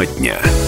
Тема дня.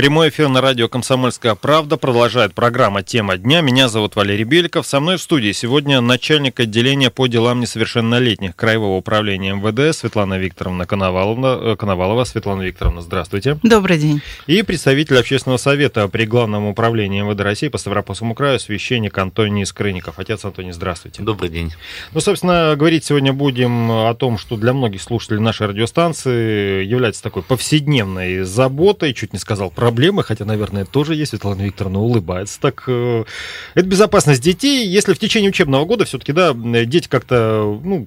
Прямой эфир на радио «Комсомольская правда» продолжает программа «Тема дня». Меня зовут Валерий Беликов. Со мной в студии сегодня начальник отделения по делам несовершеннолетних Краевого управления МВД Светлана Викторовна Коновалова. Э, Коновалова. Светлана Викторовна, здравствуйте. Добрый день. И представитель общественного совета при Главном управлении МВД России по Ставропольскому краю, священник Антоний Скрынников. Отец Антоний, здравствуйте. Добрый день. Ну, собственно, говорить сегодня будем о том, что для многих слушателей нашей радиостанции является такой повседневной заботой, чуть не сказал, про проблемы, хотя, наверное, тоже есть. Светлана Викторовна улыбается. Так, э, это безопасность детей. Если в течение учебного года все-таки, да, дети как-то, ну,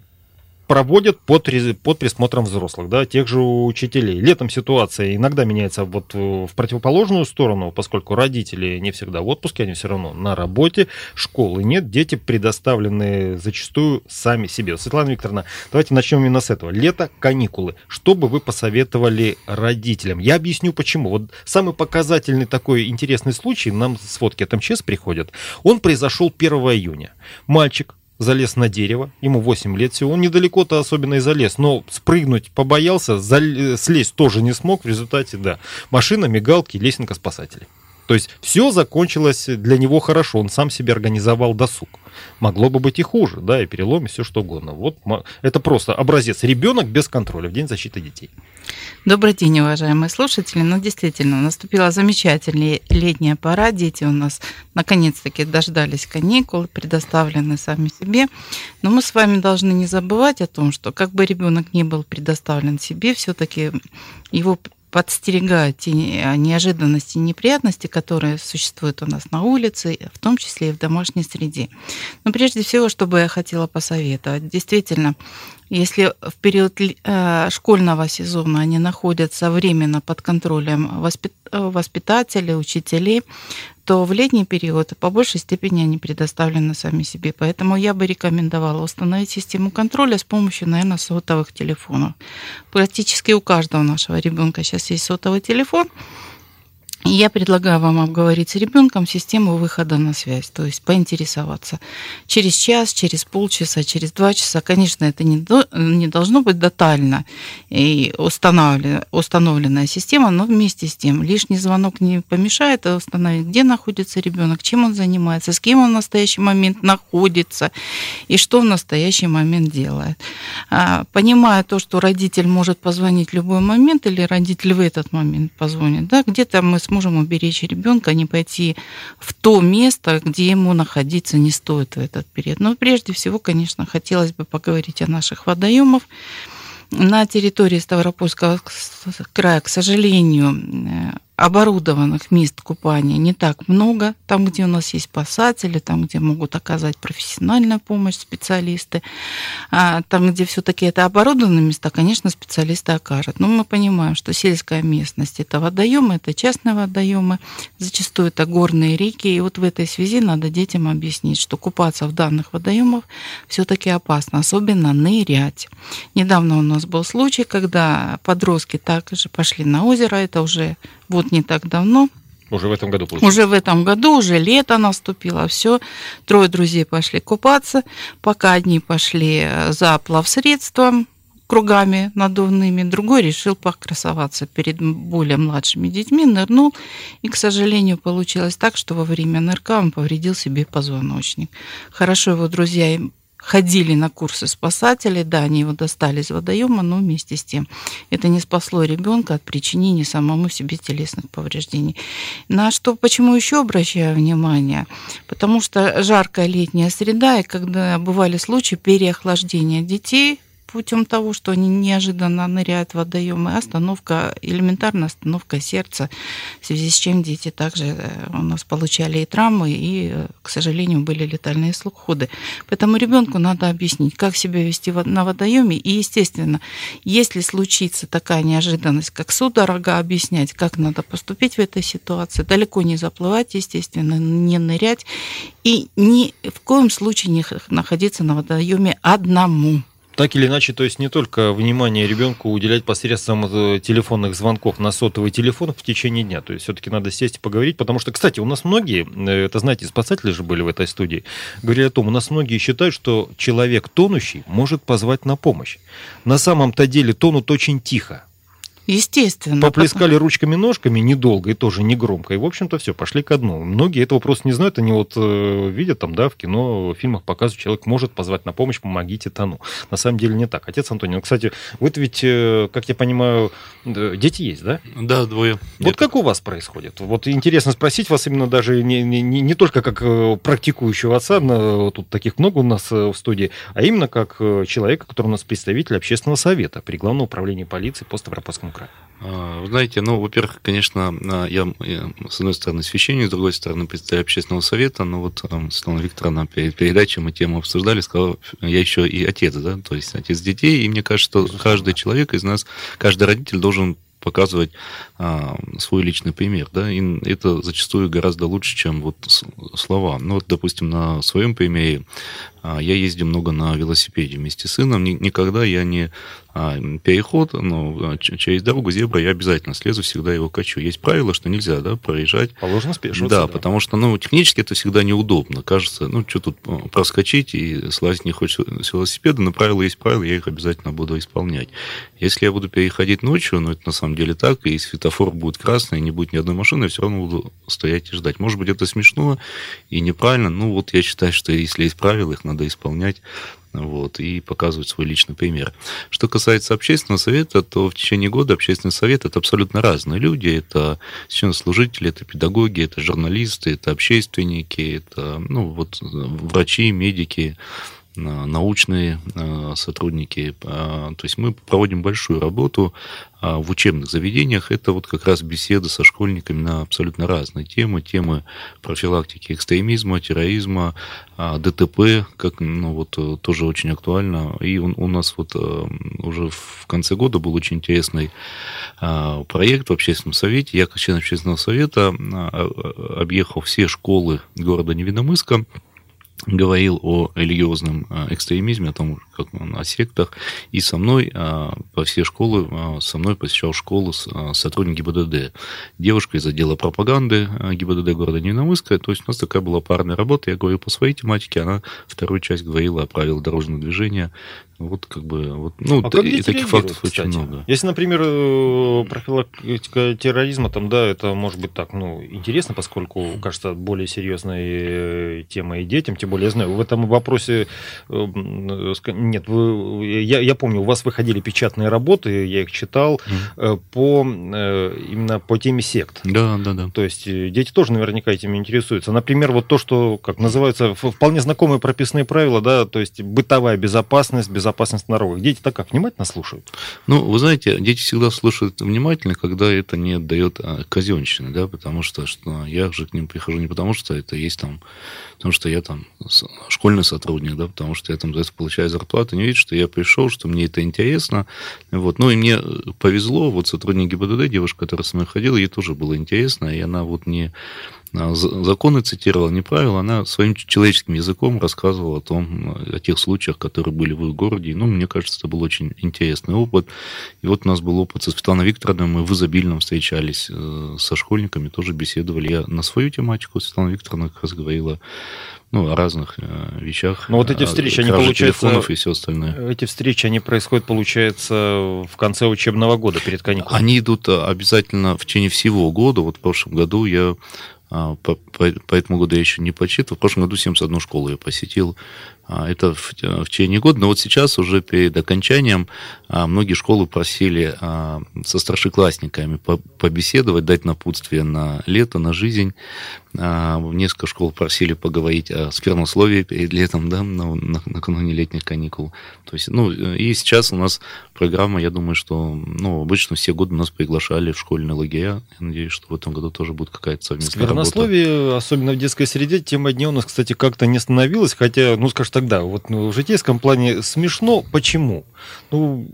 проводят под, под присмотром взрослых, да, тех же учителей. Летом ситуация иногда меняется вот в противоположную сторону, поскольку родители не всегда в отпуске, они все равно на работе, школы нет, дети предоставлены зачастую сами себе. Светлана Викторовна, давайте начнем именно с этого. Лето, каникулы. Что бы вы посоветовали родителям? Я объясню почему. Вот самый показательный такой интересный случай, нам сводки от МЧС приходят, он произошел 1 июня. Мальчик залез на дерево, ему 8 лет всего, он недалеко-то особенно и залез, но спрыгнуть побоялся, зал... слезть тоже не смог, в результате, да, машина, мигалки, лесенка спасателей. То есть все закончилось для него хорошо, он сам себе организовал досуг. Могло бы быть и хуже, да, и перелом, и все что угодно. Вот это просто образец. Ребенок без контроля в День защиты детей. Добрый день, уважаемые слушатели. Ну, действительно, наступила замечательная летняя пора. Дети у нас наконец-таки дождались каникул, предоставлены сами себе. Но мы с вами должны не забывать о том, что как бы ребенок не был предоставлен себе, все-таки его подстерегают те неожиданности и неприятности, которые существуют у нас на улице, в том числе и в домашней среде. Но прежде всего, что бы я хотела посоветовать, действительно, если в период э, школьного сезона они находятся временно под контролем воспитателей, учителей, то в летний период по большей степени они предоставлены сами себе. Поэтому я бы рекомендовала установить систему контроля с помощью, наверное, сотовых телефонов. Практически у каждого нашего ребенка сейчас есть сотовый телефон. Я предлагаю вам обговорить с ребенком систему выхода на связь, то есть поинтересоваться через час, через полчаса, через два часа. Конечно, это не, до, не должно быть тотально и установлена, установленная система, но вместе с тем лишний звонок не помешает установить, где находится ребенок, чем он занимается, с кем он в настоящий момент находится и что в настоящий момент делает. А, понимая то, что родитель может позвонить в любой момент или родитель в этот момент позвонит, да, где-то мы сможем сможем уберечь ребенка, а не пойти в то место, где ему находиться не стоит в этот период. Но прежде всего, конечно, хотелось бы поговорить о наших водоемах. На территории Ставропольского края, к сожалению, оборудованных мест купания не так много. Там, где у нас есть спасатели, там, где могут оказать профессиональную помощь специалисты, а там, где все-таки это оборудованные места, конечно, специалисты окажут. Но мы понимаем, что сельская местность это водоемы, это частные водоемы, зачастую это горные реки. И вот в этой связи надо детям объяснить, что купаться в данных водоемах все-таки опасно, особенно нырять. Недавно у нас был случай, когда подростки также пошли на озеро, это уже вот не так давно. Уже в этом году получилось? Уже в этом году, уже лето наступило, все. Трое друзей пошли купаться, пока одни пошли за плавсредством, кругами надувными, другой решил покрасоваться перед более младшими детьми, нырнул, и, к сожалению, получилось так, что во время нырка он повредил себе позвоночник. Хорошо его друзья ходили на курсы спасателей, да, они его достали из водоема, но вместе с тем это не спасло ребенка от причинения самому себе телесных повреждений. На что, почему еще обращаю внимание? Потому что жаркая летняя среда, и когда бывали случаи переохлаждения детей, путем того, что они неожиданно ныряют в водоемы, остановка, элементарная остановка сердца, в связи с чем дети также э, у нас получали и травмы, и, э, к сожалению, были летальные исходы. Поэтому ребенку надо объяснить, как себя вести на водоеме, и, естественно, если случится такая неожиданность, как судорога, объяснять, как надо поступить в этой ситуации, далеко не заплывать, естественно, не нырять, и ни в коем случае не находиться на водоеме одному. Так или иначе, то есть не только внимание ребенку уделять посредством э, телефонных звонков на сотовый телефон в течение дня. То есть все-таки надо сесть и поговорить, потому что, кстати, у нас многие, э, это знаете, спасатели же были в этой студии, говорили о том, у нас многие считают, что человек тонущий может позвать на помощь. На самом-то деле тонут очень тихо. Естественно. Поплескали ручками-ножками недолго и тоже не громко. И, в общем-то, все, пошли ко дну. Многие этого просто не знают. Они вот э, видят там, да, в кино, в фильмах показывают, человек может позвать на помощь, помогите тону. На самом деле не так. Отец Антоний, ну, кстати, вы ведь, э, как я понимаю, э, дети есть, да? Да, двое. Вот Нет. как у вас происходит? Вот интересно спросить вас именно даже не, не, не только как э, практикующего отца, на, тут таких много у нас э, в студии, а именно как э, человека, который у нас представитель общественного совета при Главном управлении полиции по Ставропольскому краю? А, вы знаете, ну, во-первых, конечно, а, я, я, с одной стороны, священник, с другой стороны, представитель общественного совета, но вот Светлана Викторовна перед передачей мы тему обсуждали, сказала, я еще и отец, да, то есть отец детей, и мне кажется, что каждый человек из нас, каждый родитель должен показывать а, свой личный пример, да, и это зачастую гораздо лучше, чем вот слова. Ну, вот, допустим, на своем примере а, я ездил много на велосипеде вместе с сыном, никогда я не а, переход, ну, а, через дорогу зебра я обязательно слезу, всегда его качу. Есть правило, что нельзя, да, проезжать. Положено спешиваться. Да, да, потому что, ну, технически это всегда неудобно. Кажется, ну, что тут а, проскочить и слазить не хочется с велосипеда, но правила есть правила, я их обязательно буду исполнять. Если я буду переходить ночью, ну, это на самом деле так, и светофор будет красный, и не будет ни одной машины, я все равно буду стоять и ждать. Может быть, это смешно и неправильно, ну, вот я считаю, что если есть правила, их надо исполнять вот, и показывать свой личный пример. Что касается общественного совета, то в течение года общественный совет – это абсолютно разные люди. Это священнослужители, это педагоги, это журналисты, это общественники, это ну, вот, врачи, медики, научные э, сотрудники. А, то есть мы проводим большую работу в учебных заведениях. Это вот как раз беседы со школьниками на абсолютно разные темы. Темы профилактики экстремизма, терроризма, ДТП, как, ну, вот, э, тоже очень актуально. И у, у нас вот э, уже в конце года был очень интересный проект в общественном совете. Я, как член общественного совета, объехал все школы города Невиномыска, говорил о религиозном а, экстремизме, о том, как он, о сектах, и со мной а, по всей школы, а, со мной посещал школу сотрудник ГИБДД. Девушка из отдела пропаганды ГИБДД города Невиномысска, то есть у нас такая была парная работа, я говорил по своей тематике, она вторую часть говорила о правилах дорожного движения, вот как бы вот, ну, а и таких фактов кстати? очень много. Если, например, э, профилактика терроризма, там, да, это может быть так, ну, интересно, поскольку, кажется, более серьезная э, тема и детям, тем более, знаю, в этом вопросе, э, нет, вы, я, я помню, у вас выходили печатные работы, я их читал, mm. по, именно по теме сект. Да, да, да. То есть дети тоже наверняка этим интересуются. Например, вот то, что, как называются, вполне знакомые прописные правила, да, то есть бытовая безопасность, безопасность безопасность на дорогах. Дети так как внимательно слушают? Ну, вы знаете, дети всегда слушают внимательно, когда это не дает а, казенщины, да, потому что, что я же к ним прихожу не потому, что это есть там, потому что я там школьный сотрудник, да, потому что я там за это получаю зарплату, не видят, что я пришел, что мне это интересно, вот, ну, и мне повезло, вот сотрудник ГИБДД, девушка, которая со мной ходила, ей тоже было интересно, и она вот не законы цитировала, не правила, она своим человеческим языком рассказывала о том, о тех случаях, которые были в их городе. Ну, мне кажется, это был очень интересный опыт. И вот у нас был опыт со Светланой Викторовной, мы в изобильном встречались э, со школьниками, тоже беседовали. Я на свою тематику Светлана Викторовна как раз говорила ну, о разных э, вещах. Но вот эти встречи, они получаются... телефонов и все остальное. Эти встречи, они происходят, получается, в конце учебного года, перед каникулами? Они идут обязательно в течение всего года. Вот в прошлом году я а, по, по, по этому году я еще не подсчитывал. В прошлом году 71 школу я посетил. А, это в, в течение года. Но вот сейчас уже перед окончанием а, многие школы просили со старшеклассниками побеседовать, дать напутствие на лето, на жизнь. Несколько школ просили поговорить о сквернословии перед летом, да, накануне летних каникул. То есть, ну, и сейчас у нас программа, я думаю, что, ну, обычно все годы нас приглашали в школьные лагеря. Я надеюсь, что в этом году тоже будет какая-то совместная Сквернословие, работа. особенно в детской среде, тема дня у нас, кстати, как-то не становилась, хотя, ну, скажем тогда, вот ну, в житейском плане смешно. Почему? Ну,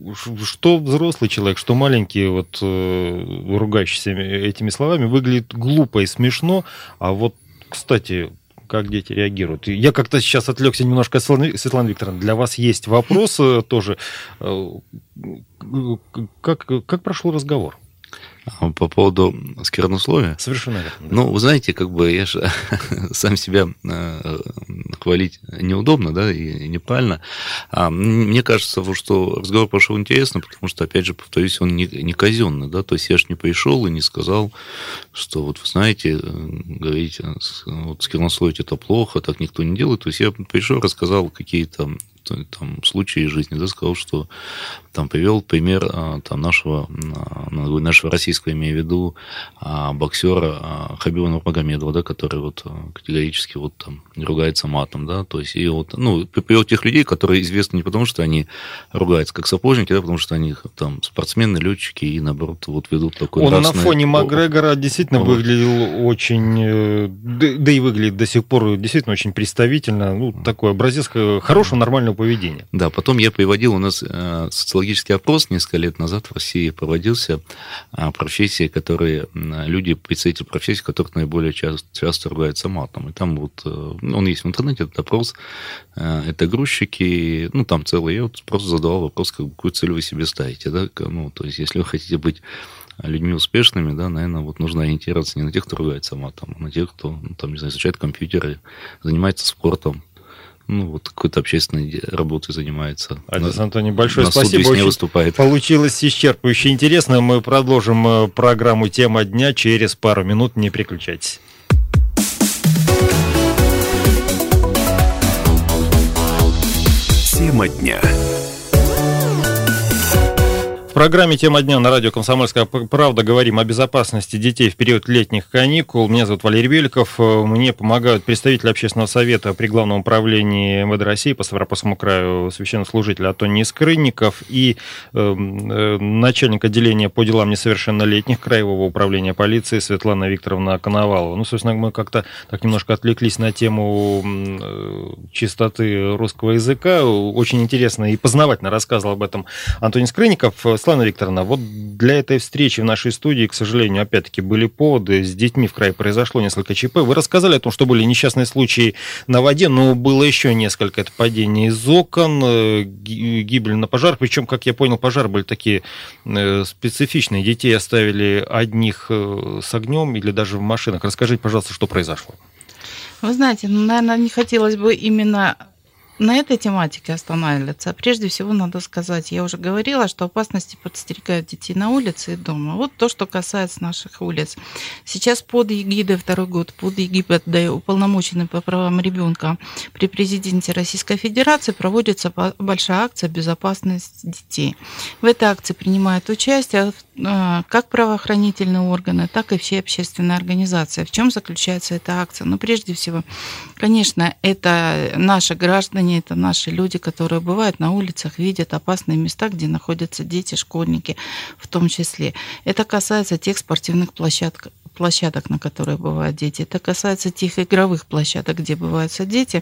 что взрослый человек, что маленький, вот, э, ругающийся этими словами, выглядит глупо и смешно, а вот, кстати, как дети реагируют. Я как-то сейчас отвлекся немножко от Светланы, Викторовны. Для вас есть вопрос э, тоже. Как, как прошел разговор? А по поводу сквернословия? Совершенно верно. Да. Ну, вы знаете, как бы я же сам себя э, хвалить неудобно, да, и неправильно. А мне кажется, что разговор прошел интересно, потому что, опять же, повторюсь, он не, не казенный, да, то есть я же не пришел и не сказал, что вот вы знаете, э, говорите, вот сквернословить это плохо, так никто не делает. То есть я пришел, рассказал какие-то там, случаи из жизни, да, сказал, что там привел пример а, там, нашего, а, нашего российского, имею в виду, а, боксера Хабиба Нурмагомедова, да, который вот категорически вот там ругается матом, да, то есть и вот, ну, привел тех людей, которые известны не потому, что они ругаются как сапожники, да, потому что они там спортсмены, летчики и, наоборот, вот ведут такой Он на фоне Макгрегора действительно вот. выглядел очень, э, да, и выглядит до сих пор действительно очень представительно, ну, такой образец хорошего, нормального поведения. Да, потом я приводил, у нас э, социологический опрос несколько лет назад в России проводился, э, профессии, которые, люди, представители профессий, которых наиболее часто, часто ругаются матом. И там вот, э, он есть в интернете, этот опрос, это грузчики, ну, там целый, я вот просто задавал вопрос, какую цель вы себе ставите, да, ну, то есть, если вы хотите быть людьми успешными, да, наверное, вот нужно ориентироваться не на тех, кто ругается матом, а на тех, кто, ну, там, не знаю, изучает компьютеры, занимается спортом, ну, вот какой-то общественной работой занимается. Отец Антоний, большое на спасибо. Очень выступает. Получилось исчерпывающе интересно. Мы продолжим э, программу «Тема дня» через пару минут. Не переключайтесь. Тема дня программе «Тема дня» на радио «Комсомольская правда» говорим о безопасности детей в период летних каникул. Меня зовут Валерий Беликов. Мне помогают представители общественного совета при Главном управлении МВД России по Ставропольскому краю священнослужитель Антоний Скрынников и эм, э, начальник отделения по делам несовершеннолетних Краевого управления полиции Светлана Викторовна Коновалова. Ну, собственно, мы как-то так немножко отвлеклись на тему э, чистоты русского языка. Очень интересно и познавательно рассказывал об этом Антоний Скрынников. Светлана Викторовна, вот для этой встречи в нашей студии, к сожалению, опять-таки были поводы. С детьми в крае произошло несколько ЧП. Вы рассказали о том, что были несчастные случаи на воде, но было еще несколько. Это падение из окон, э, гибель на пожар. Причем, как я понял, пожары были такие э, специфичные. Детей оставили одних э, с огнем или даже в машинах. Расскажите, пожалуйста, что произошло. Вы знаете, ну, наверное, не хотелось бы именно на этой тематике останавливаться. Прежде всего, надо сказать, я уже говорила, что опасности подстерегают детей на улице и дома. Вот то, что касается наших улиц. Сейчас под эгидой второй год, под эгидой уполномоченный по правам ребенка при президенте Российской Федерации проводится большая акция «Безопасность детей». В этой акции принимают участие а, как правоохранительные органы, так и все общественные организации. В чем заключается эта акция? Ну, прежде всего, конечно, это наши граждане, граждане, это наши люди, которые бывают на улицах, видят опасные места, где находятся дети, школьники в том числе. Это касается тех спортивных площадок, площадок, на которые бывают дети. Это касается тех игровых площадок, где бывают дети.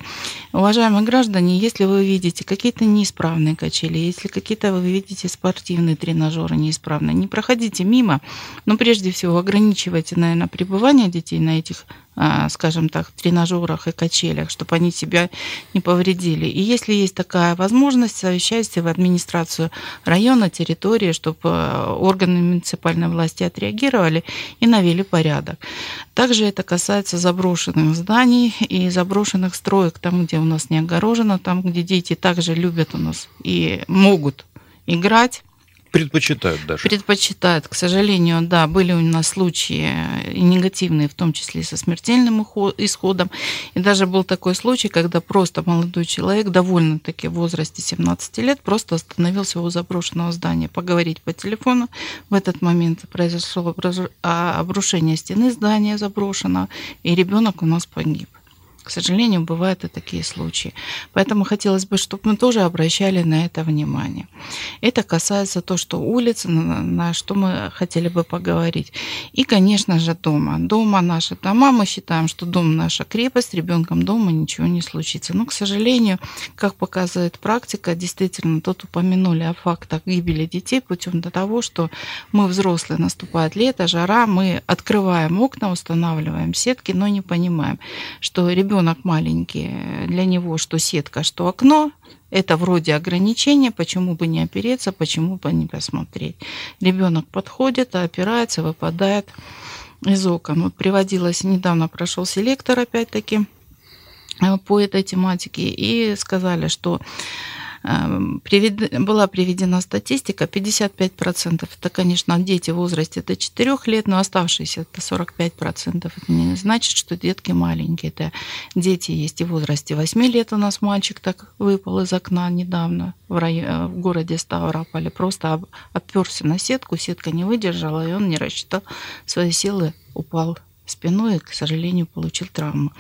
Уважаемые граждане, если вы видите какие-то неисправные качели, если какие-то вы видите спортивные тренажеры неисправные, не проходите мимо, но прежде всего ограничивайте, наверное, пребывание детей на этих скажем так, тренажерах и качелях, чтобы они себя не повредили. И если есть такая возможность, совещайтесь в администрацию района, территории, чтобы а, органы муниципальной власти отреагировали и навели порядок. Также это касается заброшенных зданий и заброшенных строек, там, где у нас не огорожено, там, где дети также любят у нас и могут играть Предпочитают даже. Предпочитают, к сожалению, да, были у нас случаи негативные, в том числе со смертельным исходом. И даже был такой случай, когда просто молодой человек, довольно-таки в возрасте 17 лет, просто остановился у заброшенного здания поговорить по телефону. В этот момент произошло а, обрушение стены здания заброшенного, и ребенок у нас погиб. К сожалению, бывают и такие случаи. Поэтому хотелось бы, чтобы мы тоже обращали на это внимание. Это касается то, что улицы, на, на что мы хотели бы поговорить. И, конечно же, дома. Дома наши дома. Мы считаем, что дом наша крепость, ребенком дома ничего не случится. Но, к сожалению, как показывает практика, действительно, тут упомянули о фактах гибели детей путем до того, что мы взрослые, наступает лето, жара, мы открываем окна, устанавливаем сетки, но не понимаем, что ребенок ребенок маленький, для него что сетка, что окно, это вроде ограничения, почему бы не опереться, почему бы не посмотреть. Ребенок подходит, опирается, выпадает из окон. Вот приводилось, недавно прошел селектор опять-таки э, по этой тематике, и сказали, что была приведена статистика, 55% это, конечно, дети в возрасте до 4 лет, но оставшиеся это 45%. Это не значит, что детки маленькие. Это дети есть и в возрасте 8 лет. У нас мальчик так выпал из окна недавно в, районе, в городе Ставрополе. Просто оперся на сетку, сетка не выдержала, и он не рассчитал свои силы, упал спиной и, к сожалению, получил травму.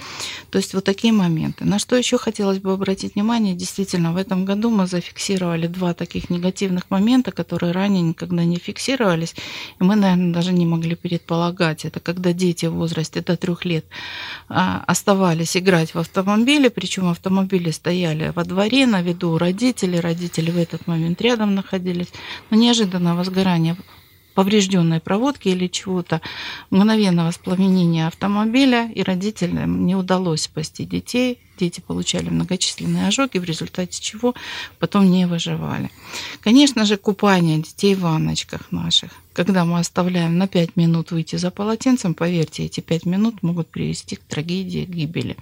То есть вот такие моменты. На что еще хотелось бы обратить внимание, действительно, в этом году мы зафиксировали два таких негативных момента, которые ранее никогда не фиксировались, и мы, наверное, даже не могли предполагать. Это когда дети в возрасте до трех лет а, оставались играть в автомобиле, причем автомобили стояли во дворе, на виду у родителей, родители в этот момент рядом находились, но неожиданно возгорание поврежденной проводки или чего-то, мгновенного воспламенения автомобиля, и родителям не удалось спасти детей. Дети получали многочисленные ожоги, в результате чего потом не выживали. Конечно же, купание детей в ванночках наших. Когда мы оставляем на 5 минут выйти за полотенцем, поверьте, эти 5 минут могут привести к трагедии, к гибели.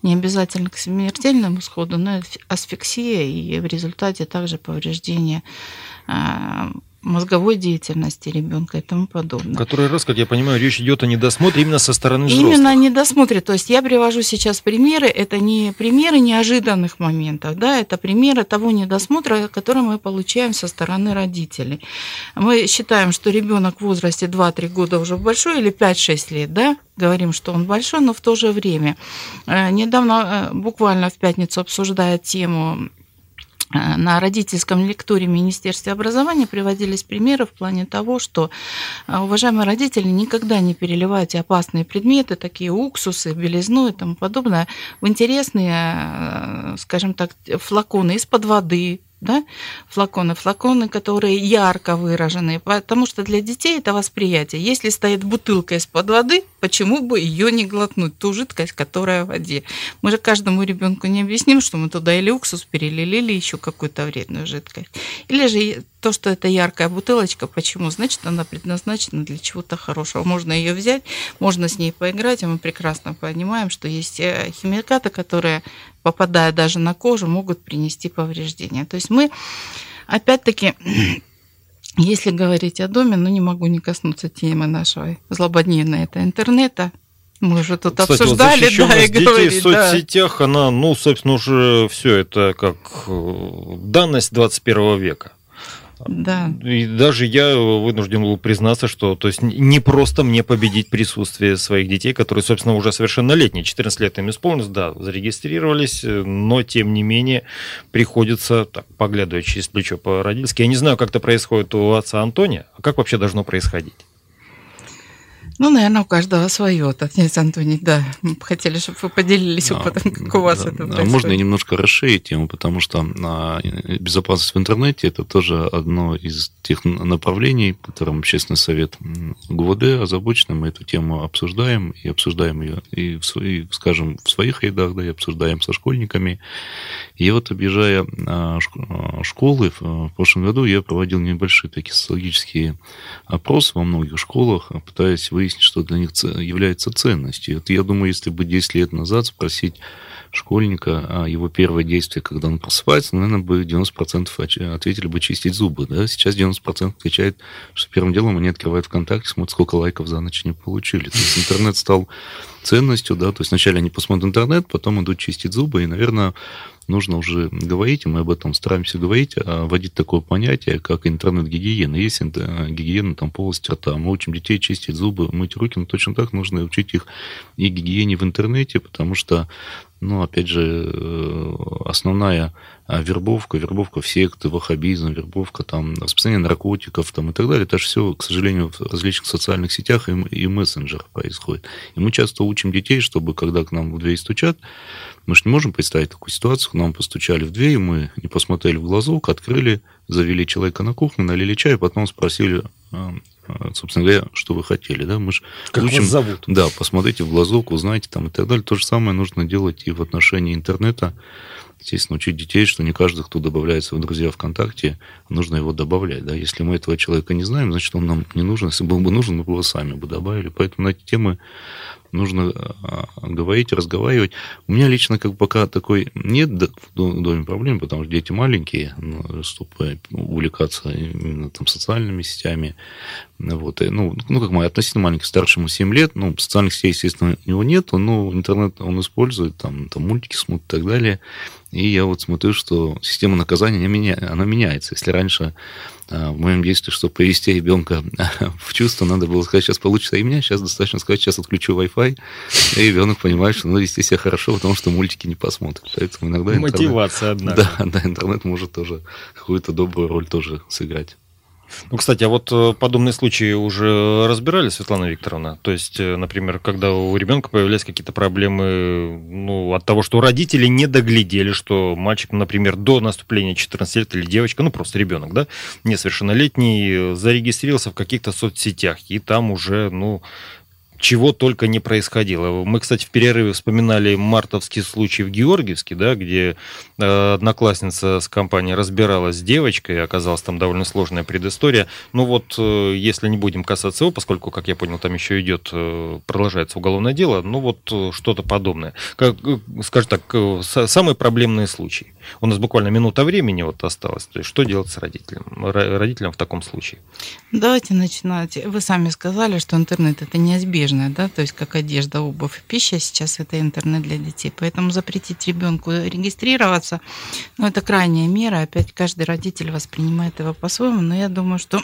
Не обязательно к смертельному исходу, но асфиксия и в результате также повреждение а, мозговой деятельности ребенка и тому подобное. Который раз, как я понимаю, речь идет о недосмотре именно со стороны взрослых. Именно о недосмотре. То есть я привожу сейчас примеры, это не примеры неожиданных моментов, да, это примеры того недосмотра, который мы получаем со стороны родителей. Мы считаем, что ребенок в возрасте 2-3 года уже большой или 5-6 лет, да, говорим, что он большой, но в то же время. Э, недавно, э, буквально в пятницу, обсуждая тему на родительском лекторе Министерства образования приводились примеры в плане того, что, э, уважаемые родители, никогда не переливайте опасные предметы, такие уксусы, белизну и тому подобное, в интересные, э, скажем так, флаконы из-под воды, да, флаконы, флаконы, которые ярко выраженные, потому что для детей это восприятие. Если стоит бутылка из-под воды, почему бы ее не глотнуть, ту жидкость, которая в воде? Мы же каждому ребенку не объясним, что мы туда или уксус перелили, или еще какую-то вредную жидкость. Или же то, что это яркая бутылочка, почему? Значит, она предназначена для чего-то хорошего. Можно ее взять, можно с ней поиграть, и мы прекрасно понимаем, что есть э, химикаты, которые попадая даже на кожу, могут принести повреждения. То есть мы, опять-таки, если говорить о доме, ну не могу не коснуться темы нашего злободневной, это интернета. Мы уже тут Кстати, обсуждали, вот да, и говорили, в соцсетях, да. она, ну, собственно, уже все это как э, данность 21 века. Да. И даже я вынужден был признаться, что то есть не просто мне победить присутствие своих детей, которые, собственно, уже совершеннолетние, 14 лет им исполнилось, да, зарегистрировались, но тем не менее приходится, так, поглядывать через плечо по-родительски. Я не знаю, как это происходит у отца Антония, а как вообще должно происходить? Ну, наверное, у каждого свое. Отец Антоний, да. Мы бы хотели, чтобы вы поделились опытом, как у вас да, это происходит. Можно немножко расширить тему, потому что а, безопасность в интернете – это тоже одно из тех направлений, которым Общественный совет ГУВД озабочен. Мы эту тему обсуждаем, и обсуждаем ее, и, в, и скажем, в своих рядах, да, и обсуждаем со школьниками. И вот, объезжая а, а, школы, в прошлом году я проводил небольшие такие социологические опросы во многих школах, пытаясь выяснить, выяснить, что для них является ценностью. Это, я думаю, если бы 10 лет назад спросить школьника а его первое действие, когда он просыпается, наверное, бы 90% ответили бы чистить зубы. Да? Сейчас 90% отвечает, что первым делом они открывают ВКонтакте, смотрят, сколько лайков за ночь они получили. То есть интернет стал ценностью, да, то есть вначале они посмотрят интернет, потом идут чистить зубы, и, наверное, нужно уже говорить, и мы об этом стараемся говорить, а вводить такое понятие, как интернет-гигиена. Есть гигиена там полости рта. Мы учим детей чистить зубы, мыть руки, но точно так нужно учить их и гигиене в интернете, потому что ну, опять же, э, основная а, вербовка, вербовка в секты, ваххабизм, вербовка, там, распространение наркотиков там, и так далее, это же все, к сожалению, в различных социальных сетях и, и мессенджерах происходит. И мы часто учим детей, чтобы, когда к нам в дверь стучат, мы же не можем представить такую ситуацию, к нам постучали в дверь, мы не посмотрели в глазок, открыли, завели человека на кухню, налили чай, потом спросили, собственно говоря, что вы хотели, да, мы же как учим, вас зовут? Да, посмотрите в глазок, узнаете там и так далее. То же самое нужно делать и в отношении интернета. Естественно, учить детей, что не каждый, кто добавляется в друзья ВКонтакте, нужно его добавлять. Да? Если мы этого человека не знаем, значит, он нам не нужен. Если был бы нужен, мы бы его сами бы добавили. Поэтому на эти темы нужно а, говорить, разговаривать. У меня лично как пока такой нет в доме проблем, потому что дети маленькие, ну, чтобы увлекаться именно там социальными сетями. Вот. И, ну, ну, как мы, относительно маленький, старшему 7 лет, ну, социальных сетей, естественно, у него нет, но интернет он использует, там, там мультики смотрит и так далее. И я вот смотрю, что система наказания, она меняется. Если раньше а, в моем действии, чтобы привести ребенка в чувство, надо было сказать, сейчас получится и меня, сейчас достаточно сказать, сейчас отключу Wi-Fi, и ребенок понимает, что надо вести себя хорошо, потому что мультики не посмотрит. Поэтому иногда Мотивация, интернет, одна. Да, да, интернет может тоже какую-то добрую роль тоже сыграть. Ну, кстати, а вот э, подобные случаи уже разбирали, Светлана Викторовна? То есть, э, например, когда у ребенка появлялись какие-то проблемы ну, от того, что родители не доглядели, что мальчик, например, до наступления 14 лет или девочка, ну, просто ребенок, да, несовершеннолетний, зарегистрировался в каких-то соцсетях, и там уже, ну, чего только не происходило. Мы, кстати, в перерыве вспоминали мартовский случай в Георгиевске, да, где э, одноклассница с компанией разбиралась с девочкой, оказалась там довольно сложная предыстория. Ну вот, э, если не будем касаться его, поскольку, как я понял, там еще идет, э, продолжается уголовное дело, ну вот что-то подобное. Как, скажем так, самые проблемные случаи. У нас буквально минута времени вот осталось. То есть что делать с родителем, родителям в таком случае? Давайте начинать. Вы сами сказали, что интернет это неизбежно неизбежное, да, то есть как одежда, обувь, пища, сейчас это интернет для детей. Поэтому запретить ребенку регистрироваться, ну, это крайняя мера, опять каждый родитель воспринимает его по-своему, но я думаю, что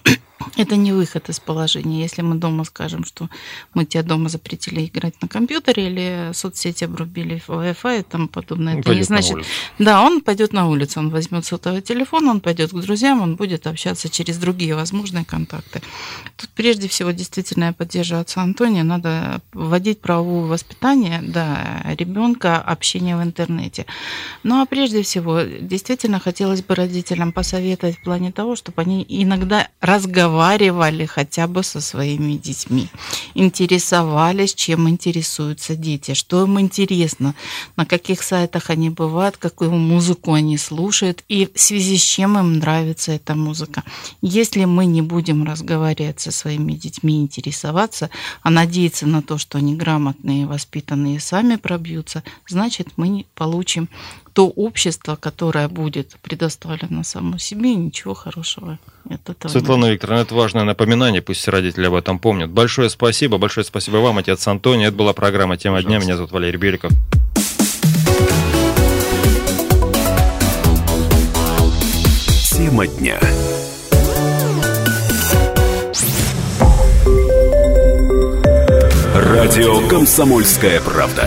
это не выход из положения. Если мы дома скажем, что мы тебя дома запретили играть на компьютере или соцсети обрубили Wi-Fi и тому подобное, это не значит... Да, он пойдет на улицу, он возьмет сотовый телефон, он пойдет к друзьям, он будет общаться через другие возможные контакты. Тут прежде всего действительно я поддерживаю отца Антония, надо вводить правовое воспитание, да, ребенка, общение в интернете. Ну а прежде всего, действительно хотелось бы родителям посоветовать в плане того, чтобы они иногда разговаривали хотя бы со своими детьми, интересовались, чем интересуются дети, что им интересно, на каких сайтах они бывают, какую музыку они слушают и в связи с чем им нравится эта музыка. Если мы не будем разговаривать со своими детьми, интересоваться, а надеяться на то, что они грамотные, воспитанные сами пробьются, значит, мы получим то общество, которое будет предоставлено самому себе, ничего хорошего от этого Светлана Викторовна, это важное напоминание, пусть родители об этом помнят. Большое спасибо, большое спасибо вам, отец Антоний. Это была программа «Тема Пожалуйста. дня». Меня зовут Валерий Беликов. Тема дня. Радио «Комсомольская правда».